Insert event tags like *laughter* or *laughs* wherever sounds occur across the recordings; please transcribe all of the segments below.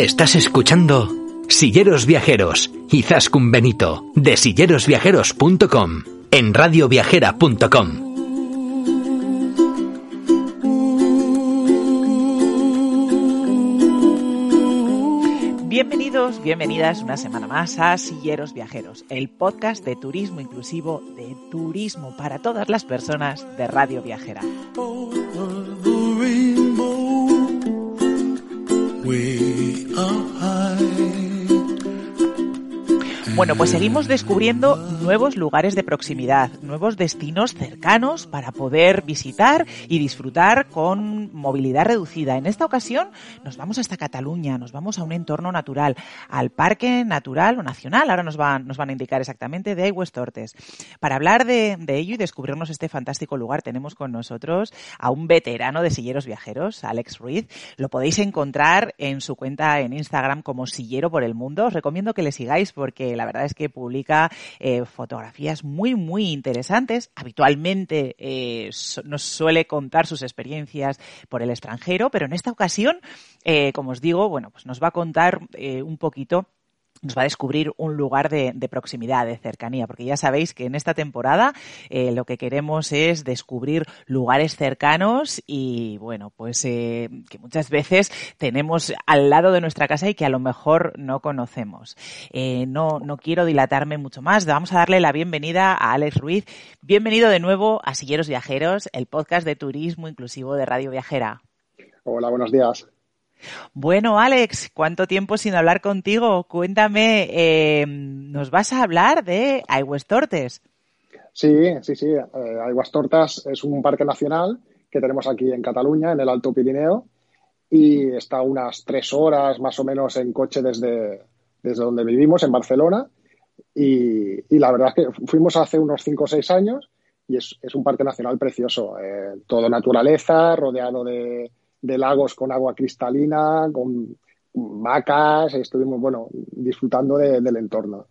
Estás escuchando Silleros Viajeros y Zascun Benito de sillerosviajeros.com en radioviajera.com. Bienvenidos, bienvenidas una semana más a Silleros Viajeros, el podcast de turismo inclusivo, de turismo para todas las personas de Radio Viajera. up. Bueno, pues seguimos descubriendo nuevos lugares de proximidad, nuevos destinos cercanos para poder visitar y disfrutar con movilidad reducida. En esta ocasión nos vamos hasta Cataluña, nos vamos a un entorno natural, al Parque Natural o Nacional, ahora nos van, nos van a indicar exactamente, de Aigües Tortes. Para hablar de, de ello y descubrirnos este fantástico lugar, tenemos con nosotros a un veterano de silleros viajeros, Alex Ruiz. Lo podéis encontrar en su cuenta en Instagram como Sillero por el Mundo. Os recomiendo que le sigáis porque la verdad es que publica eh, fotografías muy, muy interesantes. Habitualmente eh, nos suele contar sus experiencias por el extranjero, pero en esta ocasión, eh, como os digo, bueno, pues nos va a contar un poquito nos va a descubrir un lugar de, proximidad, de cercanía, porque ya sabéis que en esta temporada eh, lo que queremos es descubrir lugares cercanos y, bueno, pues eh, que muchas veces tenemos al lado de nuestra casa y que a lo mejor no conocemos. Eh, no, no quiero dilatarme mucho más, vamos a darle la bienvenida a Alex Ruiz. Bienvenido de nuevo a Silleros Viajeros, el podcast de turismo inclusivo de Radio Viajera. Hola, buenos días. Bueno, Alex, ¿cuánto tiempo sin hablar contigo? Cuéntame, eh, ¿nos vas a hablar de Aigües Tortes? Sí, sí, sí. Eh, Tortas es un parque nacional que tenemos aquí en Cataluña, en el Alto Pirineo, y está unas tres horas más o menos en coche desde, desde donde vivimos, en Barcelona. Y, la verdad es que fuimos hace unos cinco o seis años y es, un parque nacional precioso. Eh, todo naturaleza, rodeado de, de lagos con agua cristalina, con vacas, estuvimos, bueno, disfrutando del entorno.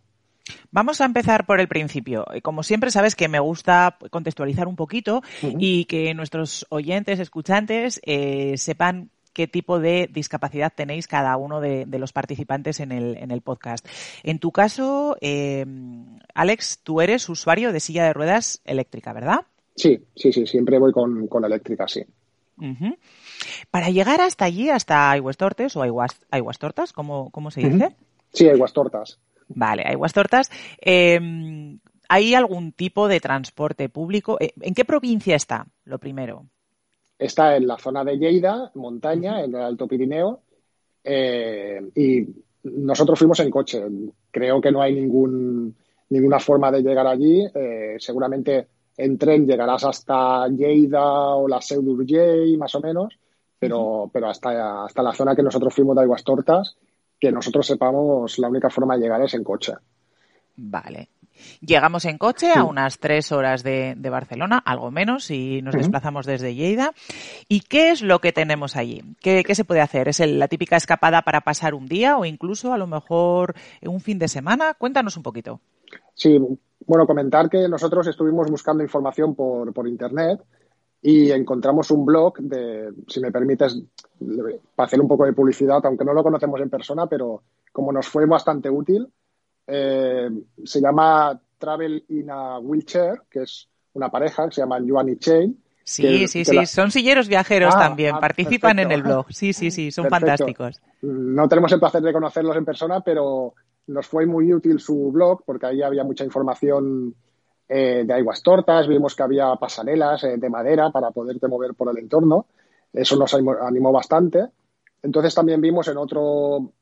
Vamos a empezar por el principio. Como siempre, sabes que me gusta contextualizar un poquito y que nuestros oyentes, escuchantes, eh, sepan qué tipo de discapacidad tenéis cada uno de, los participantes en el, en el, podcast. En tu caso, eh, Alex, tú eres usuario de silla de ruedas eléctrica, ¿verdad? Sí, sí, sí, siempre voy con, con eléctrica, sí. Para llegar hasta allí, hasta Aiguastortes o Aiguas, Tortas, ¿cómo, se dice? Sí, Aiguastortas. Vale, Aiguastortas. Eh, ¿Hay algún tipo de transporte público? Eh, ¿En qué provincia está, lo primero? Está en la zona de Lleida, montaña, en el Alto Pirineo, eh, y nosotros fuimos en coche. Creo que no hay ningún, ninguna forma de llegar allí. Eh, seguramente en tren llegarás hasta Lleida o la Seu d'Urgell, más o menos, pero, pero hasta, hasta la zona que nosotros fuimos de Aguas Tortas, que nosotros sepamos, la única forma de llegar es en coche. Vale. Llegamos en coche a unas tres horas de, Barcelona, algo menos, si nos desplazamos desde Lleida. ¿Y qué es lo que tenemos allí? ¿Qué, se puede hacer? ¿Es la típica escapada para pasar un día o incluso a lo mejor un fin de semana? Cuéntanos un poquito. Sí, bueno, comentar que nosotros estuvimos buscando información por, por Internet y encontramos un blog de, si me permites, para hacer un poco de publicidad, aunque no lo conocemos en persona, pero como nos fue bastante útil, eh, se llama Travel in a Wheelchair, que es una pareja que se llama Yuan y Chain, Sí, sí, sí, son silleros viajeros ah, también, ah, participan en el blog. Sí, sí, sí, son fantásticos. No tenemos el placer de conocerlos en persona, pero nos fue muy útil su blog porque ahí había mucha información eh, de aguas tortas, vimos que había pasarelas eh, de madera para poderte mover por el entorno. Eso nos animó bastante. Entonces también vimos en otro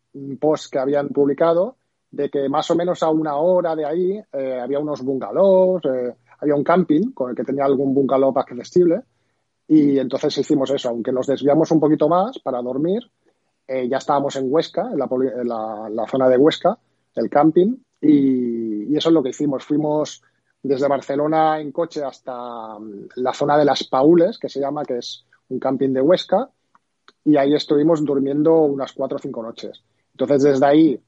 post que habían publicado de que más o menos a una hora de ahí eh, había unos bungalows, había un camping con el que tenía algún bungalow accesible y entonces hicimos eso, aunque nos desviamos un poquito más para dormir, ya estábamos en Huesca, en la, zona de Huesca, el camping, y, eso es lo que hicimos. Fuimos desde Barcelona en coche hasta mm, la zona de las Paules, que se llama, que es un camping de Huesca, y ahí estuvimos durmiendo unas cuatro o cinco noches. Entonces, desde ahí,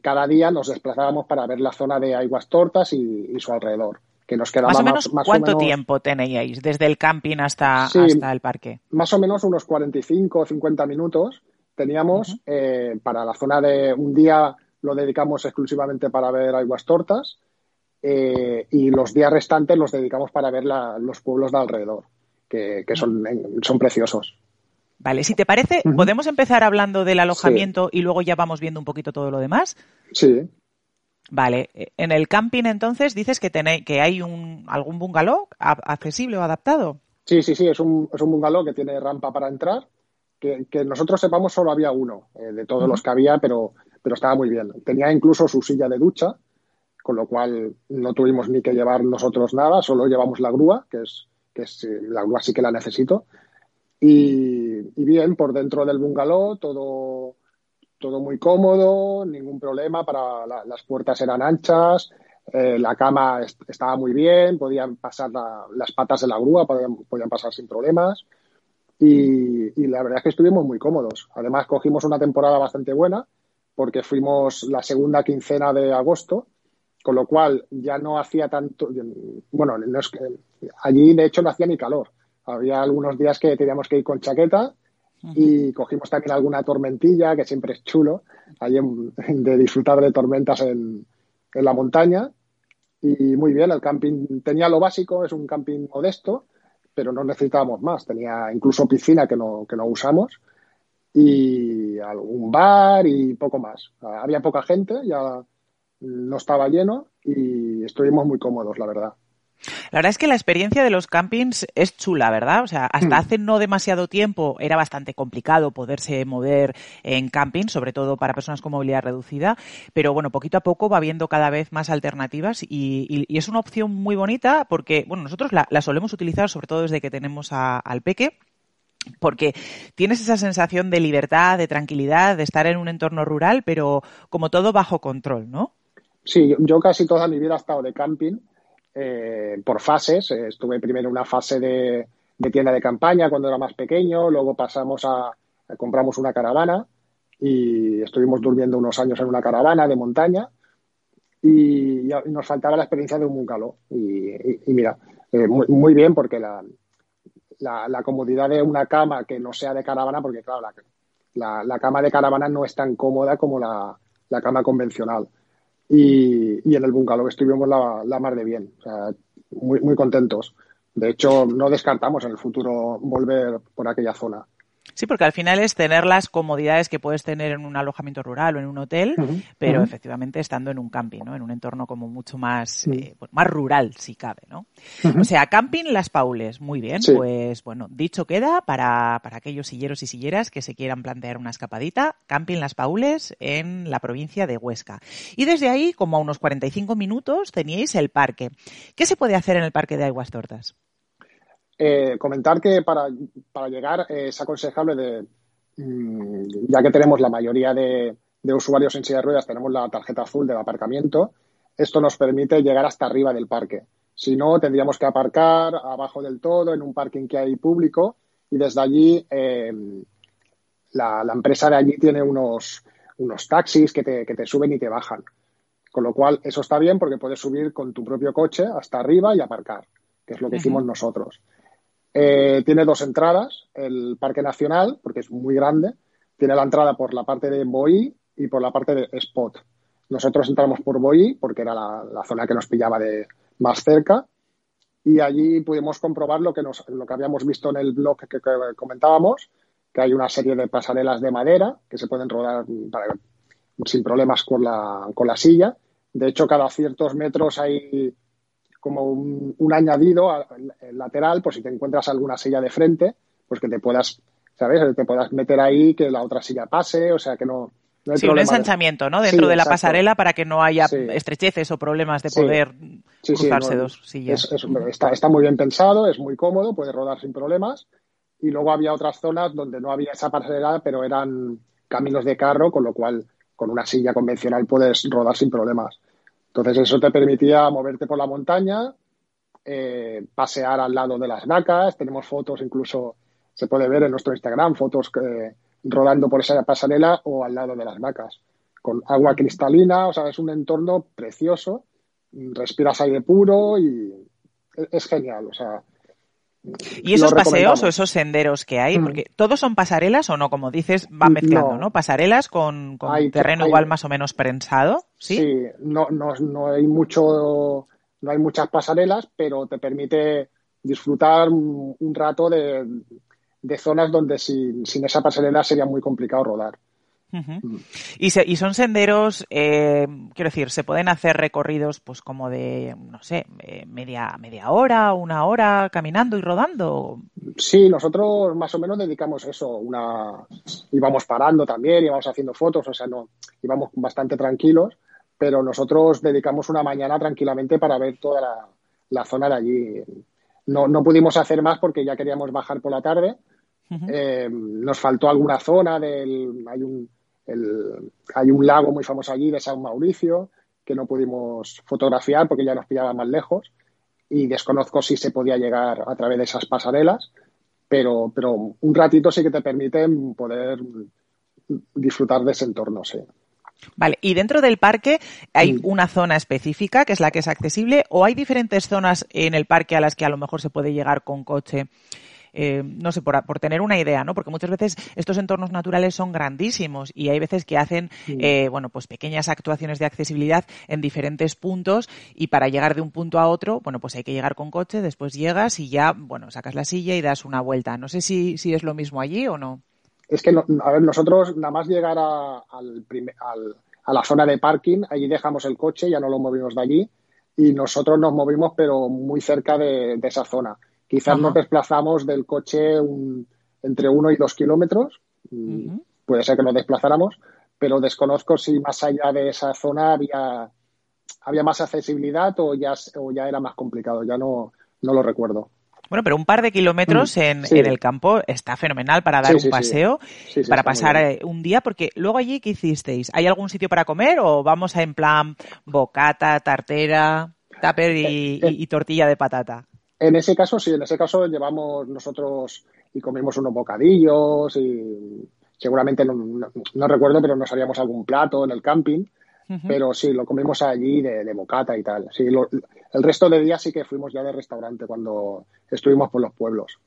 cada día nos desplazábamos para ver la zona de Aguas Tortas y, su alrededor. Que nos quedaba más o menos, ¿cuánto tiempo tenéis desde el camping hasta, hasta el parque? Más o menos unos 45 o 50 minutos teníamos eh, para la zona de un día lo dedicamos exclusivamente para ver aguas tortas eh, y los días restantes los dedicamos para ver los pueblos de alrededor, que, son, son preciosos. Vale, si te parece, ¿podemos empezar hablando del alojamiento y luego ya vamos viendo un poquito todo lo demás? Sí. Vale, en el camping entonces dices que, tenéis, que hay un, algún bungalow accesible o adaptado. Sí, sí, sí, es un, es un bungalow que tiene rampa para entrar, que, nosotros sepamos solo había uno eh, de todos los que había, pero, pero estaba muy bien. Tenía incluso su silla de ducha, con lo cual no tuvimos ni que llevar nosotros nada, solo llevamos la grúa, que es, que es eh, la grúa sí que la necesito. Y, bien, por dentro del bungalow, todo, todo muy cómodo, ningún problema, para las puertas eran anchas, eh, la cama estaba muy bien, podían pasar las patas de la grúa, podían, podían pasar sin problemas. Y, y, la verdad es que estuvimos muy cómodos. Además, cogimos una temporada bastante buena porque fuimos la segunda quincena de agosto con lo cual ya no hacía tanto, bueno, allí de hecho no hacía ni calor. Había algunos días que teníamos que ir con chaqueta y cogimos también alguna tormentilla, que siempre es chulo, allí de disfrutar de tormentas en, la montaña. Y muy bien, el camping tenía lo básico, es un camping modesto, pero no necesitábamos más. Tenía incluso piscina que no, que no usamos y algún bar y poco más. Había poca gente, ya no estaba lleno y estuvimos muy cómodos, la verdad. La verdad es que la experiencia de los campings es chula, ¿verdad? O sea, hasta mm. hace no demasiado tiempo era bastante complicado poderse mover en camping, sobre todo para personas con movilidad reducida, pero bueno, poquito a poco va habiendo cada vez más alternativas y, es una opción muy bonita porque, bueno, nosotros la, solemos utilizar sobre todo desde que tenemos al peque porque tienes esa sensación de libertad, de tranquilidad, de estar en un entorno rural, pero como todo bajo control, ¿no? Sí, yo, casi toda mi vida he estado de camping eh, por fases. Eh, estuve primero en una fase de, tienda de campaña cuando era más pequeño, luego pasamos a, compramos una caravana y estuvimos durmiendo unos años en una caravana de montaña y, nos faltaba la experiencia de un bungalow. Y, mira, eh, muy, bien porque la, la, comodidad de una cama que no sea de caravana, porque claro, la, la, cama de caravana no es tan cómoda como la, cama convencional y, en el bungalow estuvimos la, la mar de bien, o sea, muy, muy contentos. De hecho, no descartamos en el futuro volver por aquella zona. Sí, porque al final es tener las comodidades que puedes tener en un alojamiento rural o en un hotel, pero efectivamente estando en un camping, ¿no? En un entorno como mucho más, eh, más rural, si cabe, ¿no? O sea, camping Las Paules, muy bien. Pues bueno, dicho queda para, para aquellos silleros y silleras que se quieran plantear una escapadita, camping Las Paules en la provincia de Huesca. Y desde ahí, como a unos 45 minutos, teníais el parque. ¿Qué se puede hacer en el parque de Aguas Tortas? Eh, comentar que para, llegar eh, es aconsejable de, mm, ya que tenemos la mayoría de, usuarios en silla de ruedas, tenemos la tarjeta azul del aparcamiento, esto nos permite llegar hasta arriba del parque. Si no, tendríamos que aparcar abajo del todo, en un parking que hay público, y desde allí em, la, empresa de allí tiene unos, unos taxis que te, que te suben y te bajan. Con lo cual, eso está bien porque puedes subir con tu propio coche hasta arriba y aparcar, que es lo que hicimos nosotros. Eh, tiene dos entradas, el Parque Nacional, porque es muy grande, tiene la entrada por la parte de Boí y por la parte de Spot. Nosotros entramos por Boí porque era la, zona que nos pillaba de más cerca y allí pudimos comprobar lo que, nos, lo que habíamos visto en el blog que, comentábamos, que hay una serie de pasarelas de madera que se pueden rodar sin problemas con la, con la silla. De hecho, cada ciertos metros hay como un, añadido lateral, por si te encuentras alguna silla de frente, pues que te puedas, ¿sabes? Te puedas meter ahí, que la otra silla pase, o sea que no, sí, un ensanchamiento, ¿no? Dentro de la pasarela para que no haya estrecheces o problemas de poder cruzarse dos sillas. está, muy bien pensado, es muy cómodo, puede rodar sin problemas. Y luego había otras zonas donde no había esa pasarela, pero eran caminos de carro, con lo cual con una silla convencional puedes rodar sin problemas. Entonces eso te permitía moverte por la montaña, eh, pasear al lado de las vacas. Tenemos fotos, incluso se puede ver en nuestro Instagram, fotos que rodando por esa pasarela o al lado de las vacas, con agua cristalina, o sea, es un entorno precioso, respiras aire puro y es genial, o sea. ¿Y esos paseos o esos senderos que hay? Porque todos son pasarelas o no, como dices, van mezclando, ¿no? Pasarelas con, terreno igual más o menos prensado, ¿sí? Sí, no, no, no hay mucho, no hay muchas pasarelas, pero te permite disfrutar un rato de, de zonas donde sin, sin esa pasarela sería muy complicado rodar. Y, y, son senderos, eh, quiero decir, se pueden hacer recorridos pues como de, no sé, eh, media, media hora, una hora caminando y rodando. Sí, nosotros más o menos dedicamos eso, una íbamos parando también, íbamos haciendo fotos, o sea, no, íbamos bastante tranquilos, pero nosotros dedicamos una mañana tranquilamente para ver toda la, la zona de allí. No, no pudimos hacer más porque ya queríamos bajar por la tarde, eh, nos faltó alguna zona del. Hay un, hay un lago muy famoso allí de San Mauricio que no pudimos fotografiar porque ya nos pillaba más lejos y desconozco si se podía llegar a través de esas pasarelas, pero, pero un ratito sí que te permiten poder disfrutar de ese entorno, sí. Vale, y dentro del parque hay una zona específica que es la que es accesible o hay diferentes zonas en el parque a las que a lo mejor se puede llegar con coche eh, no sé, por, tener una idea, ¿no? Porque muchas veces estos entornos naturales son grandísimos y hay veces que hacen, eh, bueno, pues pequeñas actuaciones de accesibilidad en diferentes puntos y para llegar de un punto a otro, bueno, pues hay que llegar con coche, después llegas y ya, bueno, sacas la silla y das una vuelta. No sé si, si es lo mismo allí o no. Es que, a ver, nosotros nada más llegar a, al, a la zona de parking, allí dejamos el coche, ya no lo movimos de allí y nosotros nos movimos pero muy cerca de esa zona. Quizás nos desplazamos del coche entre uno y dos kilómetros. Puede ser que nos desplazáramos, pero desconozco si más allá de esa zona había, había más accesibilidad o ya, o ya era más complicado. Ya no, no lo recuerdo. Bueno, pero un par de kilómetros mm, en, el campo está fenomenal para dar un paseo, para pasar eh, un día, porque luego allí, ¿qué hicisteis? ¿Hay algún sitio para comer o vamos a en plan bocata, tartera, tupper y, eh, eh. tortilla de patata? En ese caso, sí, en ese caso llevamos nosotros y comimos unos bocadillos y seguramente no, recuerdo, pero nos haríamos algún plato en el camping. Pero sí, lo comimos allí de, de bocata y tal. Sí, el resto de días sí que fuimos ya de restaurante cuando estuvimos por los pueblos.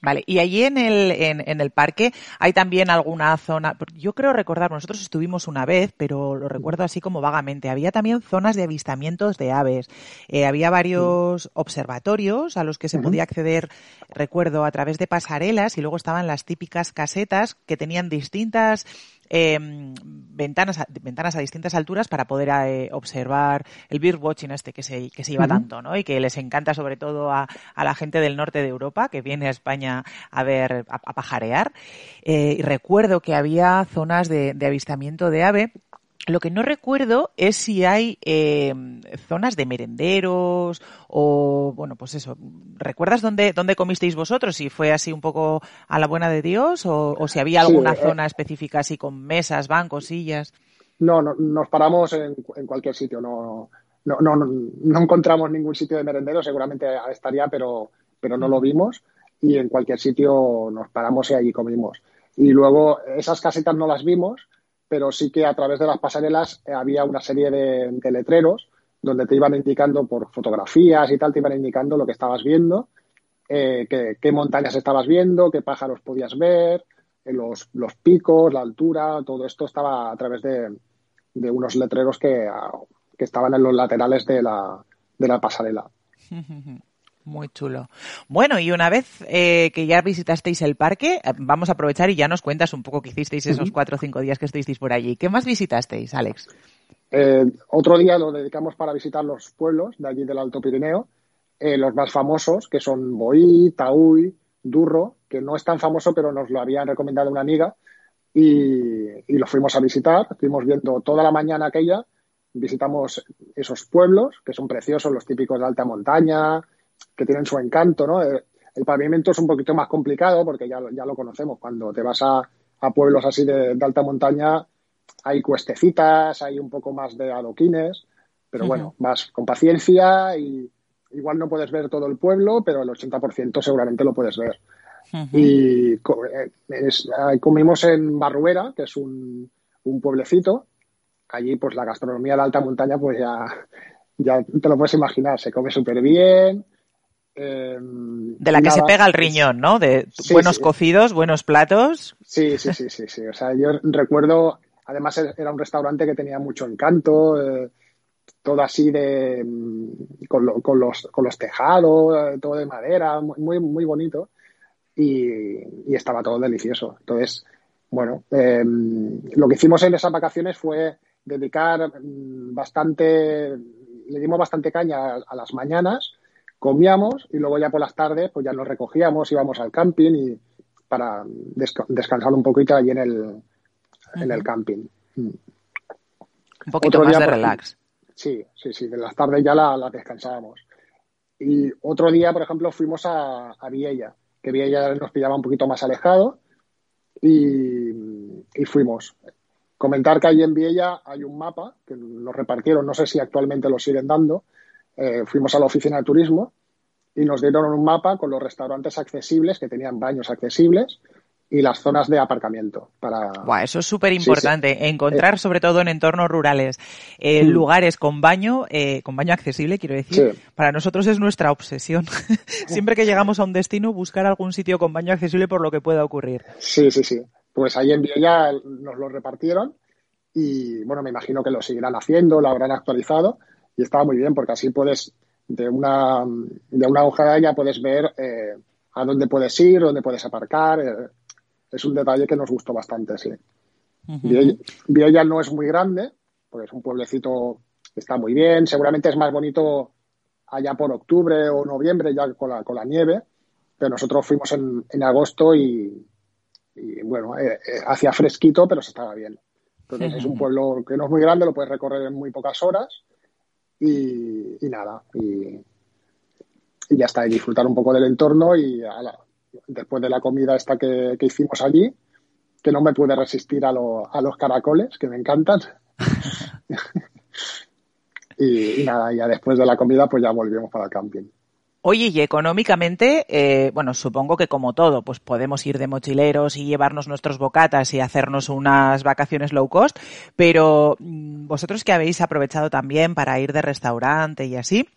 Vale, y allí en el, en, el parque hay también alguna zona, yo creo recordar, nosotros estuvimos una vez, pero lo recuerdo así como vagamente, había también zonas de avistamientos de aves, eh, había varios observatorios a los que se podía acceder, recuerdo, a través de pasarelas y luego estaban las típicas casetas que tenían distintas Em, ventanas, a, ventanas a distintas alturas para poder eh, observar el watching este que se, que se lleva tanto, ¿no? Y que les encanta sobre todo a, a, la gente del norte de Europa que viene a España a ver, a, pajarear. Eh, y recuerdo que había zonas de, de avistamiento de ave lo que no recuerdo es si hay eh, zonas de merenderos o, bueno, pues eso. ¿Recuerdas dónde, dónde comisteis vosotros? Si fue así un poco a la buena de Dios o, si había alguna eh, zona específica así con mesas, bancos, sillas. No, no nos paramos en, en cualquier sitio. No, no, no, no, encontramos ningún sitio de merendero. Seguramente estaría, pero, pero no lo vimos. Y en cualquier sitio nos paramos y allí comimos. Y luego esas casetas no las vimos pero sí que a través de las pasarelas eh, había una serie de, letreros donde te iban indicando por fotografías y tal, te iban indicando lo que estabas viendo, eh, qué, montañas estabas viendo, qué pájaros podías ver, eh, los, los, picos, la altura, todo esto estaba a través de, unos letreros que, que, estaban en los laterales de la, de la pasarela. *laughs* Muy chulo. Bueno, y una vez eh, que ya visitasteis el parque, eh, vamos a aprovechar y ya nos cuentas un poco qué hicisteis esos cuatro o cinco días que estuvisteis por allí. ¿Qué más visitasteis, Alex? Eh, otro día lo dedicamos para visitar los pueblos de allí del Alto Pirineo, los más famosos, que son Boí, Taúy, Durro, que no es tan famoso, pero nos lo habían recomendado una amiga, y, y lo fuimos a visitar. Estuvimos viendo toda la mañana aquella, visitamos esos pueblos, que son preciosos, los típicos de alta montaña, que tienen su encanto, ¿no? Eh, el, pavimento es un poquito más complicado porque ya, ya lo conocemos. Cuando te vas a, pueblos así de, alta montaña, hay cuestecitas, hay un poco más de adoquines, pero bueno, vas con paciencia y igual no puedes ver todo el pueblo, pero el 80% seguramente lo puedes ver. Y eh, comimos en Barruera, que es un, un pueblecito. Allí, pues la gastronomía de la alta montaña, pues ya, ya te lo puedes imaginar, se come súper bien, Em, de la que se pega el riñón, ¿no? De buenos cocidos, buenos platos. Sí, sí, sí, sí, sí. O sea, yo recuerdo, además era un restaurante que tenía mucho encanto, eh, todo así de mm, con, los, con los tejados, eh, todo de madera, muy, muy bonito. Y, estaba todo delicioso. Entonces, bueno, em, lo que hicimos en esas vacaciones fue dedicar mm, bastante, le dimos bastante caña a las mañanas comíamos y luego ya por las tardes pues ya nos recogíamos, íbamos al camping y para descansar un poquito allí en el, en el camping. Mm. Un poquito más de relax. Sí, sí, sí, de las tardes ya la, descansábamos. Y otro día, por ejemplo, fuimos a, a Viella, que Viella nos pillaba un poquito más alejado y, y fuimos. Comentar que ahí en Viella hay un mapa que nos repartieron, no sé si actualmente lo siguen dando, eh, fuimos a la oficina de turismo y nos dieron un mapa con los restaurantes accesibles que tenían baños accesibles y las zonas de aparcamiento. Para... eso es súper importante, encontrar eh, sobre todo en entornos rurales eh, lugares con baño, con baño accesible, quiero decir. Para nosotros es nuestra obsesión. *laughs* Siempre que llegamos a un destino, buscar algún sitio con baño accesible por lo que pueda ocurrir. Sí, sí, sí. Pues ahí en Villa nos lo repartieron y bueno, me imagino que lo seguirán haciendo, lo habrán actualizado y estaba muy bien porque así puedes, de una, de una hoja ya puedes ver eh, a dónde puedes ir, dónde puedes aparcar. Eh, es un detalle que nos gustó bastante, sí. Uh no es muy grande, porque es un pueblecito que está muy bien. Seguramente es más bonito allá por octubre o noviembre, ya con la, con la nieve. Pero nosotros fuimos en, en agosto y, bueno, eh, hacía fresquito, pero se estaba bien. Entonces es un *laughs* pueblo que no es muy grande, lo puedes recorrer en muy pocas horas y, nada, y, ya está, y disfrutar un poco del entorno y después de la comida esta que, hicimos allí, que no me pude resistir a, a los caracoles, que me encantan. *laughs* *laughs* y, nada, ya después de la comida pues ya volvimos para el camping. Oye, y económicamente, eh, bueno, supongo que como todo, pues podemos ir de mochileros y llevarnos nuestros bocatas y hacernos unas vacaciones low cost, pero mm, vosotros que habéis aprovechado también para ir de restaurante y así,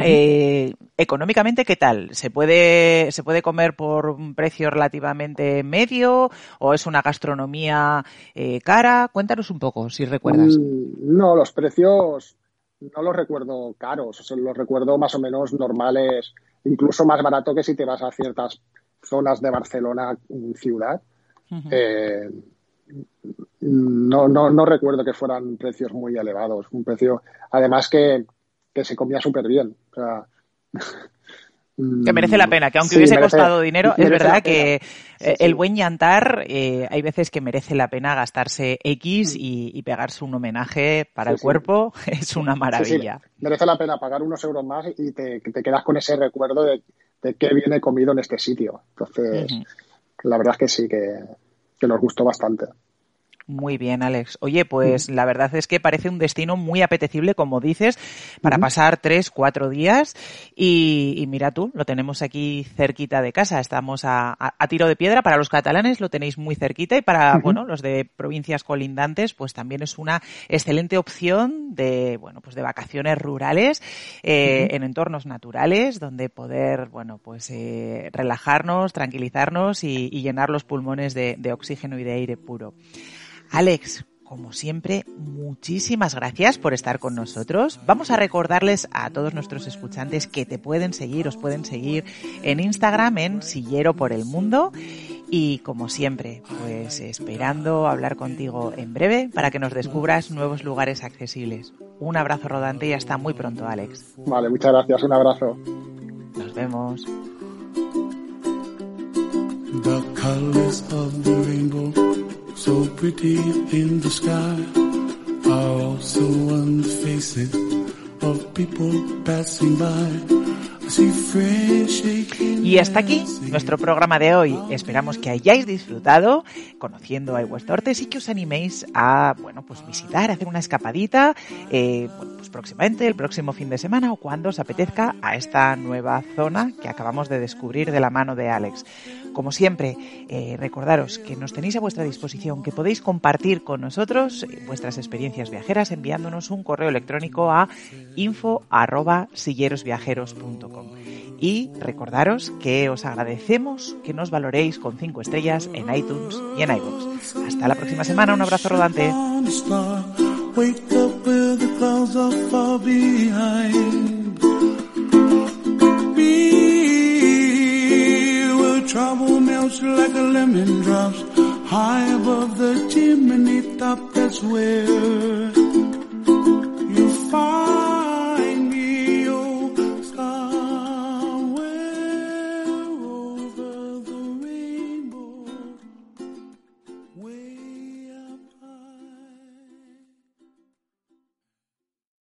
eh, económicamente, ¿qué tal? ¿Se puede, ¿Se puede comer por un precio relativamente medio o es una gastronomía eh, cara? Cuéntanos un poco, si recuerdas. Mm, no, los precios no los recuerdo caros, los recuerdo más o menos normales, incluso más barato que si te vas a ciertas zonas de Barcelona ciudad. Eh, no, no, no recuerdo que fueran precios muy elevados. Un precio, además que, que se comía súper bien. O sea, que merece la pena, que aunque hubiese costado dinero, es verdad que eh, el buen llantar eh, hay veces que merece la pena gastarse X mm. y, pegarse un homenaje para el cuerpo, *laughs* es una maravilla. merece la pena pagar unos euros más y te, quedas con ese recuerdo de, de qué viene comido en este sitio. Entonces, la verdad es que sí, que, que nos gustó bastante. Muy bien, Alex. Oye, pues la verdad es que parece un destino muy apetecible, como dices, para pasar tres, cuatro días. Y, mira tú, lo tenemos aquí cerquita de casa. Estamos a, tiro de piedra. Para los catalanes lo tenéis muy cerquita y para, bueno, los de provincias colindantes, pues también es una excelente opción de, bueno, pues de vacaciones rurales eh, en entornos naturales donde poder, bueno, pues eh, relajarnos, tranquilizarnos y, llenar los pulmones de oxígeno y de aire puro. Alex, como siempre, muchísimas gracias por estar con nosotros. Vamos a recordarles a todos nuestros escuchantes que te pueden seguir, os pueden seguir en Instagram en Sillero por el Mundo. Y como siempre, pues esperando hablar contigo en breve para que nos descubras nuevos lugares accesibles. Un abrazo rodante y hasta muy pronto, Alex. Vale, muchas gracias. Un abrazo. Nos vemos. The so pretty in the sky, are also on the faces of people passing by. Y hasta aquí nuestro programa de hoy. Esperamos que hayáis disfrutado conociendo a Tortes y que os animéis a bueno pues visitar, hacer una escapadita, eh, próximamente, el próximo fin de semana o cuando os apetezca a esta nueva zona que acabamos de descubrir de la mano de Alex. Como siempre, eh, recordaros que nos tenéis a vuestra disposición, que podéis compartir con nosotros eh, vuestras experiencias viajeras enviándonos un correo electrónico a info@sillerosviajeros.com. Y recordaros que os agradecemos que nos valoréis con 5 estrellas en iTunes y en iVoox. Hasta la próxima semana, un abrazo rodante. miles are far behind. Me, will trouble melts like a lemon drops high above the chimney top. That's where you find.